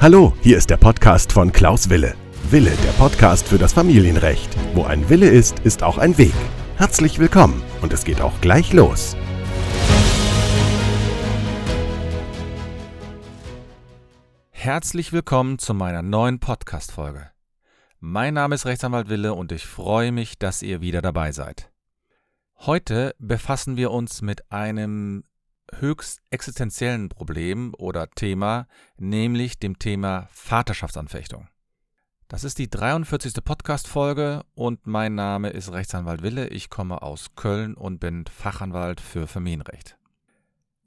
Hallo, hier ist der Podcast von Klaus Wille. Wille, der Podcast für das Familienrecht. Wo ein Wille ist, ist auch ein Weg. Herzlich willkommen und es geht auch gleich los. Herzlich willkommen zu meiner neuen Podcast-Folge. Mein Name ist Rechtsanwalt Wille und ich freue mich, dass ihr wieder dabei seid. Heute befassen wir uns mit einem höchst existenziellen Problem oder Thema, nämlich dem Thema Vaterschaftsanfechtung. Das ist die 43. Podcast-Folge und mein Name ist Rechtsanwalt Wille. Ich komme aus Köln und bin Fachanwalt für Familienrecht.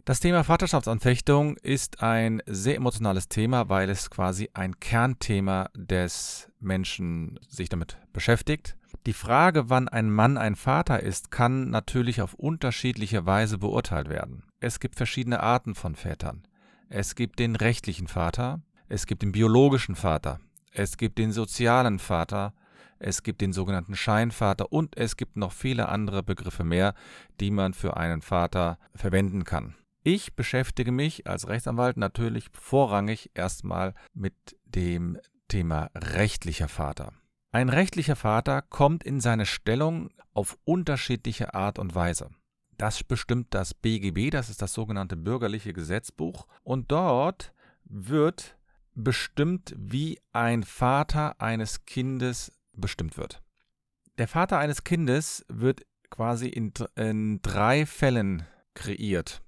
Das Thema Vaterschaftsanfechtung ist ein sehr emotionales Thema, weil es quasi ein Kernthema des Menschen sich damit beschäftigt. Die Frage, wann ein Mann ein Vater ist, kann natürlich auf unterschiedliche Weise beurteilt werden. Es gibt verschiedene Arten von Vätern. Es gibt den rechtlichen Vater, es gibt den biologischen Vater, es gibt den sozialen Vater, es gibt den sogenannten Scheinvater und es gibt noch viele andere Begriffe mehr, die man für einen Vater verwenden kann. Ich beschäftige mich als Rechtsanwalt natürlich vorrangig erstmal mit dem Thema rechtlicher Vater. Ein rechtlicher Vater kommt in seine Stellung auf unterschiedliche Art und Weise. Das bestimmt das BGB, das ist das sogenannte bürgerliche Gesetzbuch. Und dort wird bestimmt, wie ein Vater eines Kindes bestimmt wird. Der Vater eines Kindes wird quasi in, in drei Fällen kreiert.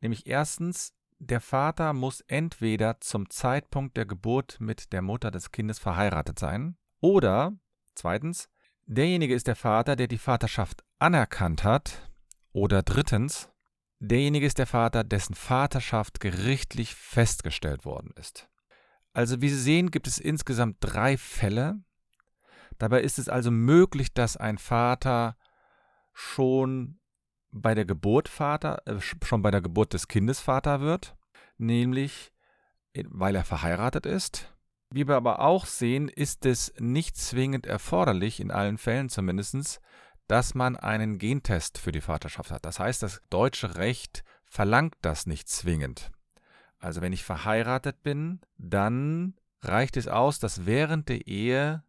Nämlich erstens, der Vater muss entweder zum Zeitpunkt der Geburt mit der Mutter des Kindes verheiratet sein oder zweitens, derjenige ist der Vater, der die Vaterschaft anerkannt hat oder drittens, derjenige ist der Vater, dessen Vaterschaft gerichtlich festgestellt worden ist. Also wie Sie sehen, gibt es insgesamt drei Fälle. Dabei ist es also möglich, dass ein Vater schon bei der Geburt Vater, äh, schon bei der Geburt des Kindes Vater wird, nämlich weil er verheiratet ist. Wie wir aber auch sehen, ist es nicht zwingend erforderlich, in allen Fällen zumindest, dass man einen Gentest für die Vaterschaft hat. Das heißt, das deutsche Recht verlangt das nicht zwingend. Also wenn ich verheiratet bin, dann reicht es aus, dass während der Ehe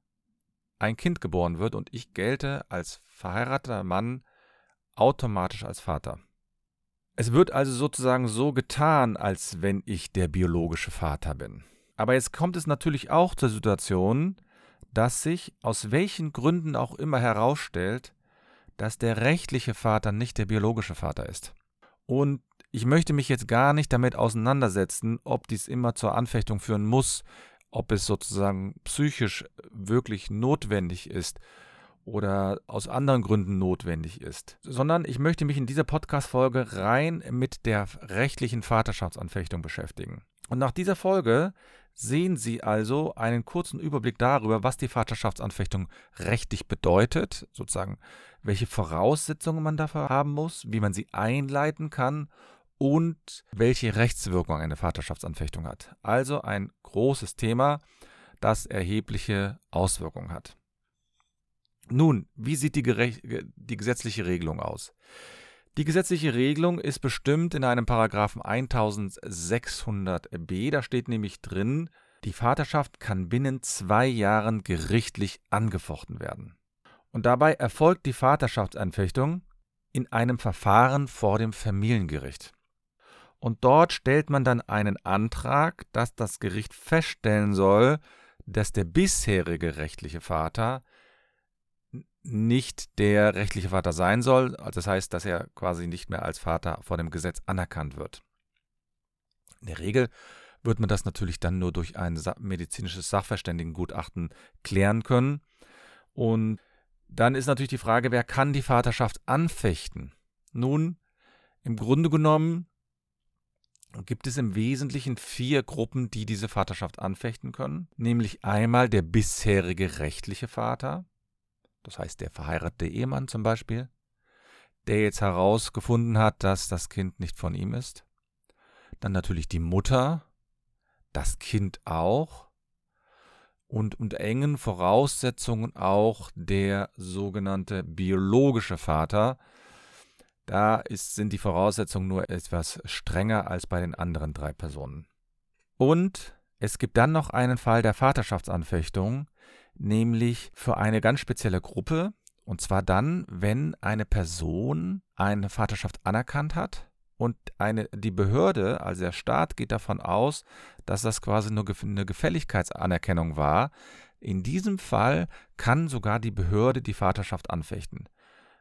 ein Kind geboren wird und ich gelte als verheirateter Mann automatisch als Vater. Es wird also sozusagen so getan, als wenn ich der biologische Vater bin. Aber jetzt kommt es natürlich auch zur Situation, dass sich aus welchen Gründen auch immer herausstellt, dass der rechtliche Vater nicht der biologische Vater ist. Und ich möchte mich jetzt gar nicht damit auseinandersetzen, ob dies immer zur Anfechtung führen muss, ob es sozusagen psychisch wirklich notwendig ist oder aus anderen Gründen notwendig ist, sondern ich möchte mich in dieser Podcast-Folge rein mit der rechtlichen Vaterschaftsanfechtung beschäftigen. Und nach dieser Folge sehen Sie also einen kurzen Überblick darüber, was die Vaterschaftsanfechtung rechtlich bedeutet, sozusagen welche Voraussetzungen man dafür haben muss, wie man sie einleiten kann und welche Rechtswirkung eine Vaterschaftsanfechtung hat. Also ein großes Thema, das erhebliche Auswirkungen hat. Nun, wie sieht die, die, gesetzliche Regelung aus? Die gesetzliche Regelung ist bestimmt in einem Paragraphen 1600b. Da steht nämlich drin, die Vaterschaft kann binnen zwei Jahren gerichtlich angefochten werden. Und dabei erfolgt die Vaterschaftsanfechtung in einem Verfahren vor dem Familiengericht. Und dort stellt man dann einen Antrag, dass das Gericht feststellen soll, dass der bisherige rechtliche Vater nicht der rechtliche Vater sein soll. Also das heißt, dass er quasi nicht mehr als Vater vor dem Gesetz anerkannt wird. In der Regel wird man das natürlich dann nur durch ein medizinisches Sachverständigengutachten klären können. Und dann ist natürlich die Frage, wer kann die Vaterschaft anfechten? Nun, im Grunde genommen gibt es im Wesentlichen vier Gruppen, die diese Vaterschaft anfechten können. Nämlich einmal der bisherige rechtliche Vater, das heißt der verheiratete Ehemann zum Beispiel, der jetzt herausgefunden hat, dass das Kind nicht von ihm ist. Dann natürlich die Mutter, das Kind auch und unter engen Voraussetzungen auch der sogenannte biologische Vater. Da ist, sind die Voraussetzungen nur etwas strenger als bei den anderen drei Personen. Und Es gibt dann noch einen Fall der Vaterschaftsanfechtung, nämlich für eine ganz spezielle Gruppe, und zwar dann, wenn eine Person eine Vaterschaft anerkannt hat und eine, die Behörde, also der Staat, geht davon aus, dass das quasi nur eine Gefälligkeitsanerkennung war. In diesem Fall kann sogar die Behörde die Vaterschaft anfechten.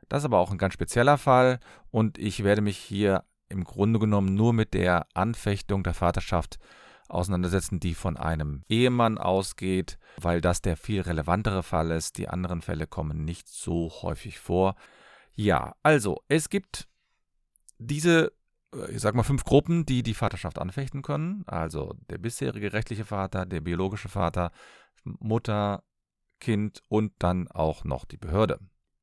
Das ist aber auch ein ganz spezieller Fall und ich werde mich hier im Grunde genommen nur mit der Anfechtung der Vaterschaft auseinandersetzen, die von einem Ehemann ausgeht, weil das der viel relevantere Fall ist. Die anderen Fälle kommen nicht so häufig vor. Ja, also es gibt diese, äh, ich sag mal, fünf Gruppen, die die Vaterschaft anfechten können. Also der bisherige rechtliche Vater, der biologische Vater, Mutter, Kind und dann auch noch die Behörde.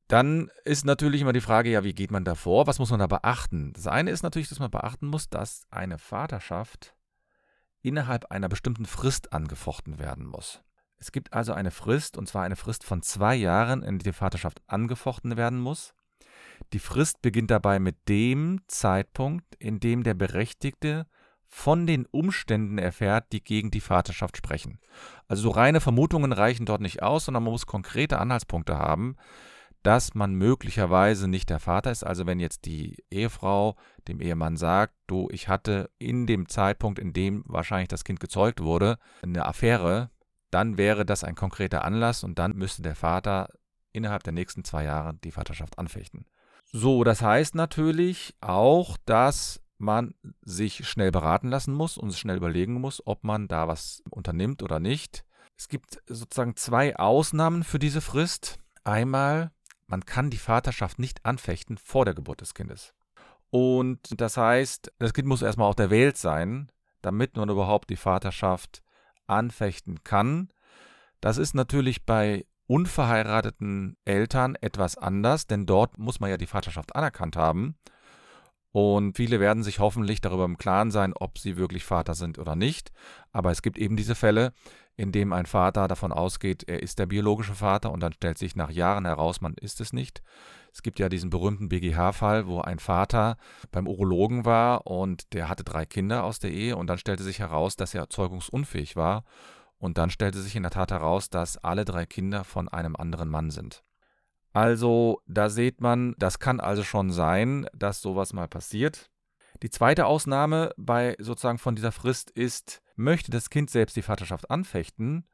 Dann ist natürlich immer die Frage, ja, wie geht man da vor? Was muss man da beachten? Das eine ist natürlich, dass man beachten muss, dass eine Vaterschaft innerhalb einer bestimmten Frist angefochten werden muss. Es gibt also eine Frist, und zwar eine Frist von zwei Jahren, in der die Vaterschaft angefochten werden muss. Die Frist beginnt dabei mit dem Zeitpunkt, in dem der Berechtigte von den Umständen erfährt, die gegen die Vaterschaft sprechen. Also so reine Vermutungen reichen dort nicht aus, sondern man muss konkrete Anhaltspunkte haben, dass man möglicherweise nicht der Vater ist. Also wenn jetzt die Ehefrau dem Ehemann sagt, du, ich hatte in dem Zeitpunkt, in dem wahrscheinlich das Kind gezeugt wurde, eine Affäre, dann wäre das ein konkreter Anlass und dann müsste der Vater innerhalb der nächsten zwei Jahre die Vaterschaft anfechten. So, das heißt natürlich auch, dass man sich schnell beraten lassen muss und schnell überlegen muss, ob man da was unternimmt oder nicht. Es gibt sozusagen zwei Ausnahmen für diese Frist. Einmal man kann die Vaterschaft nicht anfechten vor der Geburt des Kindes. Und das heißt, das Kind muss erstmal auf der Welt sein, damit man überhaupt die Vaterschaft anfechten kann. Das ist natürlich bei unverheirateten Eltern etwas anders, denn dort muss man ja die Vaterschaft anerkannt haben. Und viele werden sich hoffentlich darüber im Klaren sein, ob sie wirklich Vater sind oder nicht. Aber es gibt eben diese Fälle, in dem ein Vater davon ausgeht, er ist der biologische Vater und dann stellt sich nach Jahren heraus, man ist es nicht. Es gibt ja diesen berühmten BGH-Fall, wo ein Vater beim Urologen war und der hatte drei Kinder aus der Ehe und dann stellte sich heraus, dass er zeugungsunfähig war. Und dann stellte sich in der Tat heraus, dass alle drei Kinder von einem anderen Mann sind. Also da sieht man, das kann also schon sein, dass sowas mal passiert. Die zweite Ausnahme bei sozusagen von dieser Frist ist, möchte das Kind selbst die Vaterschaft anfechten,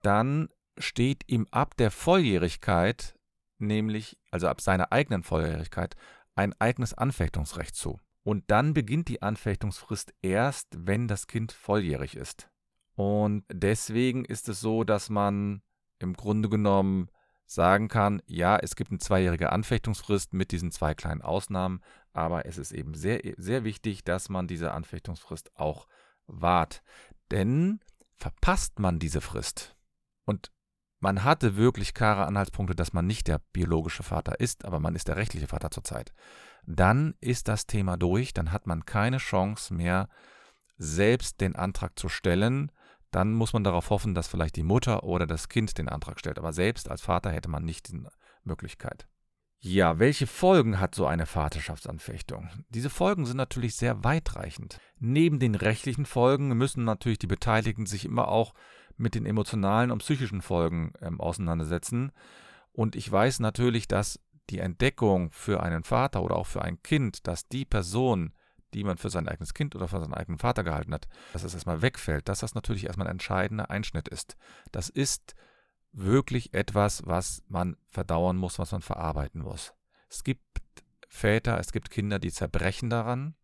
dann steht ihm ab der Volljährigkeit, nämlich also ab seiner eigenen Volljährigkeit, ein eigenes Anfechtungsrecht zu. Und dann beginnt die Anfechtungsfrist erst, wenn das Kind volljährig ist. Und deswegen ist es so, dass man im Grunde genommen sagen kann, ja, es gibt eine zweijährige Anfechtungsfrist mit diesen zwei kleinen Ausnahmen, aber es ist eben sehr, sehr wichtig, dass man diese Anfechtungsfrist auch wahrt. Denn verpasst man diese Frist und man hatte wirklich klare Anhaltspunkte, dass man nicht der biologische Vater ist, aber man ist der rechtliche Vater zurzeit, dann ist das Thema durch, dann hat man keine Chance mehr, selbst den Antrag zu stellen, dann muss man darauf hoffen, dass vielleicht die Mutter oder das Kind den Antrag stellt. Aber selbst als Vater hätte man nicht die Möglichkeit. Ja, welche Folgen hat so eine Vaterschaftsanfechtung? Diese Folgen sind natürlich sehr weitreichend. Neben den rechtlichen Folgen müssen natürlich die Beteiligten sich immer auch mit den emotionalen und psychischen Folgen ähm, auseinandersetzen. Und ich weiß natürlich, dass die Entdeckung für einen Vater oder auch für ein Kind, dass die Person die man für sein eigenes Kind oder für seinen eigenen Vater gehalten hat, dass es erstmal wegfällt, dass das natürlich erstmal ein entscheidender Einschnitt ist. Das ist wirklich etwas, was man verdauern muss, was man verarbeiten muss. Es gibt Väter, es gibt Kinder, die zerbrechen daran.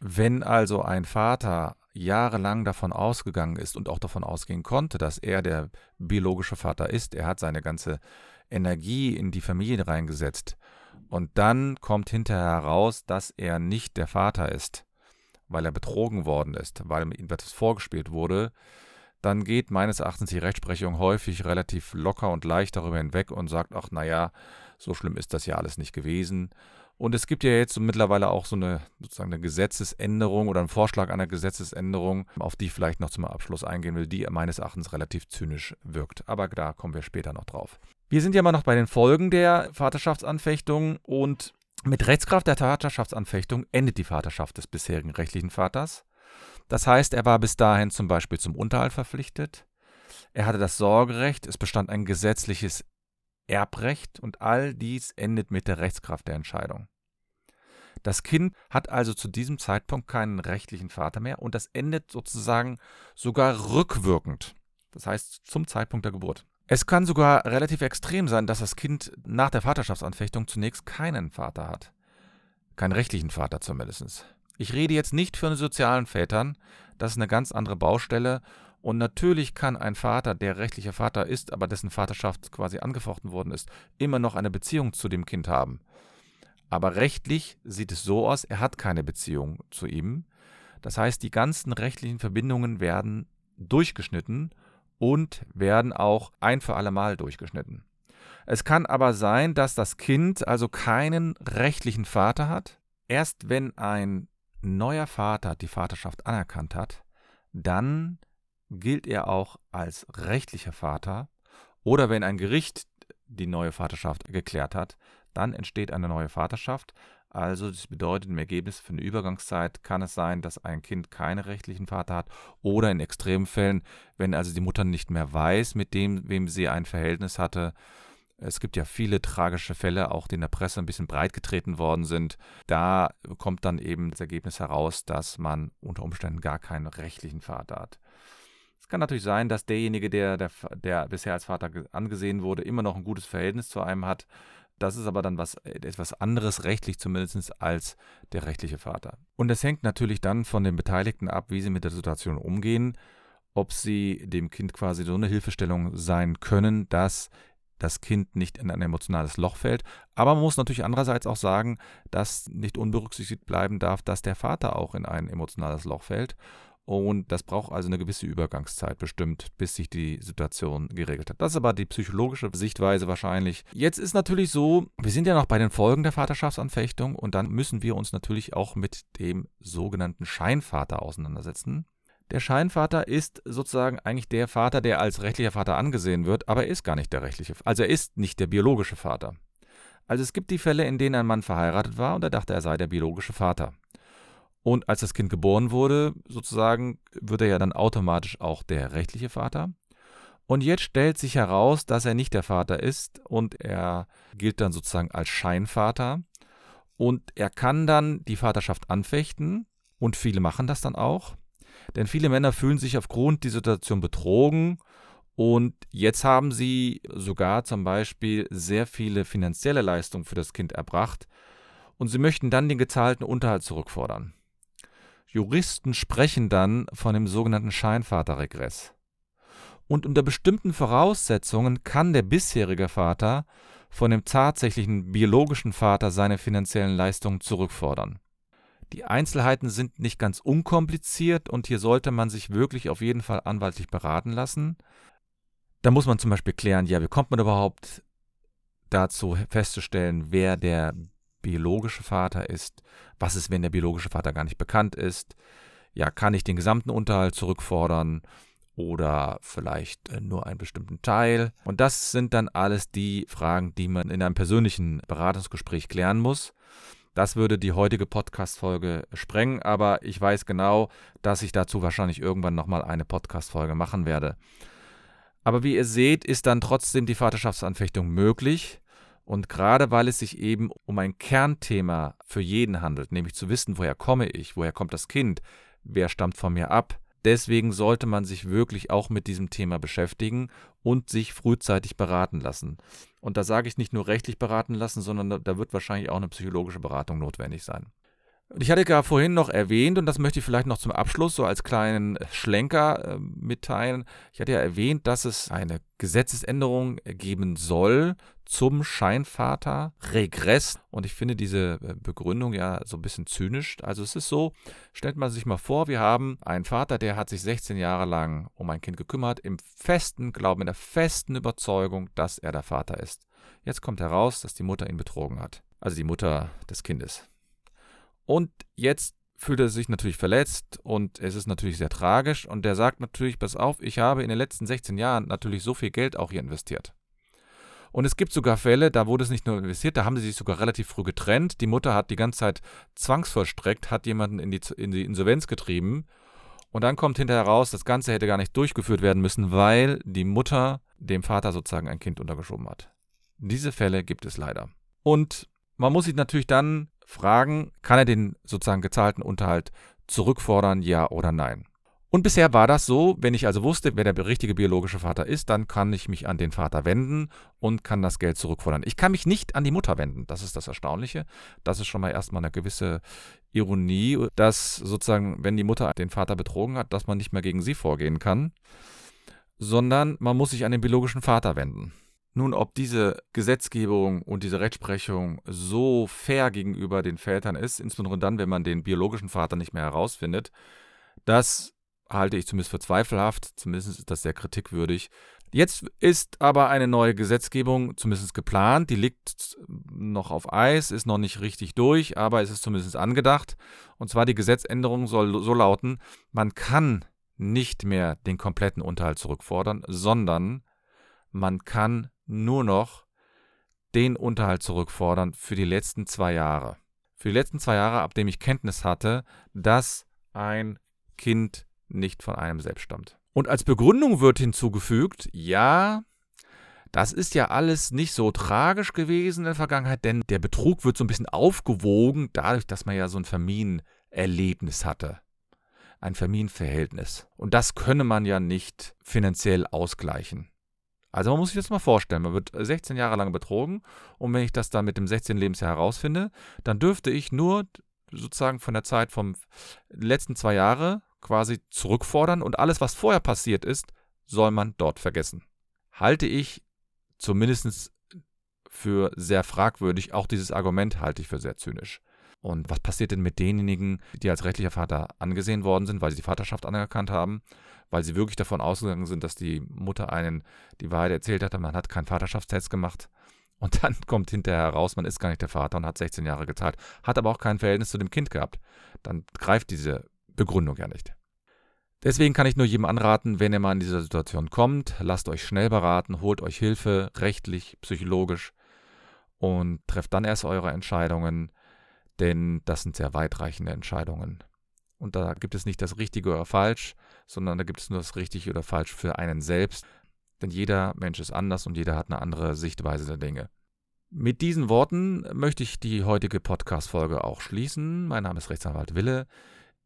Wenn also ein Vater jahrelang davon ausgegangen ist und auch davon ausgehen konnte, dass er der biologische Vater ist, er hat seine ganze Energie in die Familie reingesetzt und dann kommt hinterher heraus, dass er nicht der Vater ist, weil er betrogen worden ist, weil ihm etwas vorgespielt wurde, dann geht meines Erachtens die Rechtsprechung häufig relativ locker und leicht darüber hinweg und sagt, ach naja, so schlimm ist das ja alles nicht gewesen. Und es gibt ja jetzt mittlerweile auch so eine sozusagen eine Gesetzesänderung oder einen Vorschlag einer Gesetzesänderung, auf die ich vielleicht noch zum Abschluss eingehen will, die meines Erachtens relativ zynisch wirkt. Aber da kommen wir später noch drauf. Wir sind ja immer noch bei den Folgen der Vaterschaftsanfechtung und mit Rechtskraft der Vaterschaftsanfechtung endet die Vaterschaft des bisherigen rechtlichen Vaters. Das heißt, er war bis dahin zum Beispiel zum Unterhalt verpflichtet, er hatte das Sorgerecht, es bestand ein gesetzliches Erbrecht und all dies endet mit der Rechtskraft der Entscheidung. Das Kind hat also zu diesem Zeitpunkt keinen rechtlichen Vater mehr und das endet sozusagen sogar rückwirkend. Das heißt zum Zeitpunkt der Geburt. Es kann sogar relativ extrem sein, dass das Kind nach der Vaterschaftsanfechtung zunächst keinen Vater hat. Keinen rechtlichen Vater zumindest. Ich rede jetzt nicht von sozialen Vätern, das ist eine ganz andere Baustelle und natürlich kann ein Vater, der rechtlicher Vater ist, aber dessen Vaterschaft quasi angefochten worden ist, immer noch eine Beziehung zu dem Kind haben. Aber rechtlich sieht es so aus, er hat keine Beziehung zu ihm. Das heißt, die ganzen rechtlichen Verbindungen werden durchgeschnitten und werden auch ein für alle Mal durchgeschnitten. Es kann aber sein, dass das Kind also keinen rechtlichen Vater hat. Erst wenn ein neuer Vater die Vaterschaft anerkannt hat, dann gilt er auch als rechtlicher Vater oder wenn ein Gericht die neue Vaterschaft geklärt hat, dann entsteht eine neue Vaterschaft. Also das bedeutet im Ergebnis für eine Übergangszeit kann es sein, dass ein Kind keinen rechtlichen Vater hat oder in Extremfällen, wenn also die Mutter nicht mehr weiß, mit dem, wem sie ein Verhältnis hatte. Es gibt ja viele tragische Fälle, auch die in der Presse ein bisschen breit getreten worden sind. Da kommt dann eben das Ergebnis heraus, dass man unter Umständen gar keinen rechtlichen Vater hat kann natürlich sein, dass derjenige, der, der, der bisher als Vater angesehen wurde, immer noch ein gutes Verhältnis zu einem hat. Das ist aber dann was, äh, etwas anderes, rechtlich zumindest, als der rechtliche Vater. Und das hängt natürlich dann von den Beteiligten ab, wie sie mit der Situation umgehen, ob sie dem Kind quasi so eine Hilfestellung sein können, dass das Kind nicht in ein emotionales Loch fällt. Aber man muss natürlich andererseits auch sagen, dass nicht unberücksichtigt bleiben darf, dass der Vater auch in ein emotionales Loch fällt und das braucht also eine gewisse Übergangszeit bestimmt, bis sich die Situation geregelt hat. Das ist aber die psychologische Sichtweise wahrscheinlich. Jetzt ist natürlich so, wir sind ja noch bei den Folgen der Vaterschaftsanfechtung und dann müssen wir uns natürlich auch mit dem sogenannten Scheinvater auseinandersetzen. Der Scheinvater ist sozusagen eigentlich der Vater, der als rechtlicher Vater angesehen wird, aber er ist gar nicht der rechtliche, also er ist nicht der biologische Vater. Also es gibt die Fälle, in denen ein Mann verheiratet war und er dachte, er sei der biologische Vater. Und als das Kind geboren wurde, sozusagen, wird er ja dann automatisch auch der rechtliche Vater. Und jetzt stellt sich heraus, dass er nicht der Vater ist und er gilt dann sozusagen als Scheinvater. Und er kann dann die Vaterschaft anfechten und viele machen das dann auch. Denn viele Männer fühlen sich aufgrund dieser Situation betrogen und jetzt haben sie sogar zum Beispiel sehr viele finanzielle Leistungen für das Kind erbracht und sie möchten dann den gezahlten Unterhalt zurückfordern. Juristen sprechen dann von dem sogenannten Scheinvaterregress. Und unter bestimmten Voraussetzungen kann der bisherige Vater von dem tatsächlichen biologischen Vater seine finanziellen Leistungen zurückfordern. Die Einzelheiten sind nicht ganz unkompliziert und hier sollte man sich wirklich auf jeden Fall anwaltlich beraten lassen. Da muss man zum Beispiel klären, ja, wie kommt man überhaupt dazu festzustellen, wer der biologische Vater ist. Was ist, wenn der biologische Vater gar nicht bekannt ist? Ja, kann ich den gesamten Unterhalt zurückfordern oder vielleicht äh, nur einen bestimmten Teil? Und das sind dann alles die Fragen, die man in einem persönlichen Beratungsgespräch klären muss. Das würde die heutige Podcast-Folge sprengen, aber ich weiß genau, dass ich dazu wahrscheinlich irgendwann nochmal eine Podcast-Folge machen werde. Aber wie ihr seht, ist dann trotzdem die Vaterschaftsanfechtung möglich. Und gerade weil es sich eben um ein Kernthema für jeden handelt, nämlich zu wissen, woher komme ich, woher kommt das Kind, wer stammt von mir ab, deswegen sollte man sich wirklich auch mit diesem Thema beschäftigen und sich frühzeitig beraten lassen. Und da sage ich nicht nur rechtlich beraten lassen, sondern da wird wahrscheinlich auch eine psychologische Beratung notwendig sein. Ich hatte gar vorhin noch erwähnt, und das möchte ich vielleicht noch zum Abschluss so als kleinen Schlenker äh, mitteilen. Ich hatte ja erwähnt, dass es eine Gesetzesänderung geben soll zum Scheinvater Regress. Und ich finde diese äh, Begründung ja so ein bisschen zynisch. Also es ist so, stellt man sich mal vor, wir haben einen Vater, der hat sich 16 Jahre lang um ein Kind gekümmert, im festen Glauben, in der festen Überzeugung, dass er der Vater ist. Jetzt kommt heraus, dass die Mutter ihn betrogen hat. Also die Mutter des Kindes. Und jetzt fühlt er sich natürlich verletzt und es ist natürlich sehr tragisch. Und der sagt natürlich, pass auf, ich habe in den letzten 16 Jahren natürlich so viel Geld auch hier investiert. Und es gibt sogar Fälle, da wurde es nicht nur investiert, da haben sie sich sogar relativ früh getrennt. Die Mutter hat die ganze Zeit zwangsvollstreckt, hat jemanden in die, in die Insolvenz getrieben. Und dann kommt hinterher raus, das Ganze hätte gar nicht durchgeführt werden müssen, weil die Mutter dem Vater sozusagen ein Kind untergeschoben hat. Diese Fälle gibt es leider. Und man muss sich natürlich dann fragen, kann er den sozusagen gezahlten Unterhalt zurückfordern, ja oder nein? Und bisher war das so, wenn ich also wusste, wer der richtige biologische Vater ist, dann kann ich mich an den Vater wenden und kann das Geld zurückfordern. Ich kann mich nicht an die Mutter wenden. Das ist das Erstaunliche. Das ist schon mal erstmal eine gewisse Ironie, dass sozusagen, wenn die Mutter den Vater betrogen hat, dass man nicht mehr gegen sie vorgehen kann, sondern man muss sich an den biologischen Vater wenden. Nun, ob diese Gesetzgebung und diese Rechtsprechung so fair gegenüber den Vätern ist, insbesondere dann, wenn man den biologischen Vater nicht mehr herausfindet, das halte ich zumindest für zweifelhaft, zumindest ist das sehr kritikwürdig. Jetzt ist aber eine neue Gesetzgebung zumindest geplant, die liegt noch auf Eis, ist noch nicht richtig durch, aber es ist zumindest angedacht. Und zwar die Gesetzänderung soll so lauten, man kann nicht mehr den kompletten Unterhalt zurückfordern, sondern man kann nur noch den Unterhalt zurückfordern für die letzten zwei Jahre. Für die letzten zwei Jahre, ab dem ich Kenntnis hatte, dass ein Kind nicht von einem selbst stammt. Und als Begründung wird hinzugefügt, ja, das ist ja alles nicht so tragisch gewesen in der Vergangenheit, denn der Betrug wird so ein bisschen aufgewogen, dadurch, dass man ja so ein Familienerlebnis hatte. Ein Familienverhältnis. Und das könne man ja nicht finanziell ausgleichen. Also man muss sich das mal vorstellen, man wird 16 Jahre lang betrogen und wenn ich das dann mit dem 16. Lebensjahr herausfinde, dann dürfte ich nur sozusagen von der Zeit vom letzten zwei Jahre quasi zurückfordern und alles, was vorher passiert ist, soll man dort vergessen. Halte ich zumindest für sehr fragwürdig, auch dieses Argument halte ich für sehr zynisch. Und was passiert denn mit denjenigen, die als rechtlicher Vater angesehen worden sind, weil sie die Vaterschaft anerkannt haben, weil sie wirklich davon ausgegangen sind, dass die Mutter einen die Wahrheit erzählt hat, man hat keinen Vaterschaftstest gemacht und dann kommt hinterher heraus, man ist gar nicht der Vater und hat 16 Jahre gezahlt, hat aber auch kein Verhältnis zu dem Kind gehabt. Dann greift diese Begründung ja nicht. Deswegen kann ich nur jedem anraten, wenn ihr mal in dieser Situation kommt, lasst euch schnell beraten, holt euch Hilfe, rechtlich, psychologisch und trefft dann erst eure Entscheidungen, denn das sind sehr weitreichende Entscheidungen. Und da gibt es nicht das Richtige oder Falsch, sondern da gibt es nur das Richtige oder Falsch für einen selbst, denn jeder Mensch ist anders und jeder hat eine andere Sichtweise der Dinge. Mit diesen Worten möchte ich die heutige Podcast-Folge auch schließen. Mein Name ist Rechtsanwalt Wille.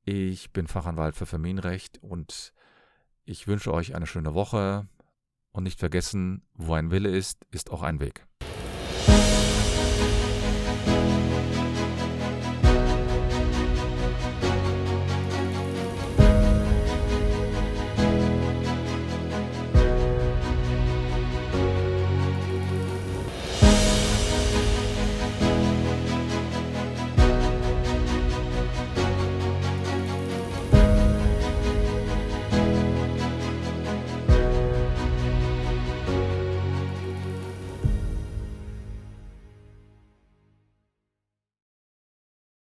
Ich bin Fachanwalt für Familienrecht und ich wünsche euch eine schöne Woche und nicht vergessen, wo ein Wille ist, ist auch ein Weg.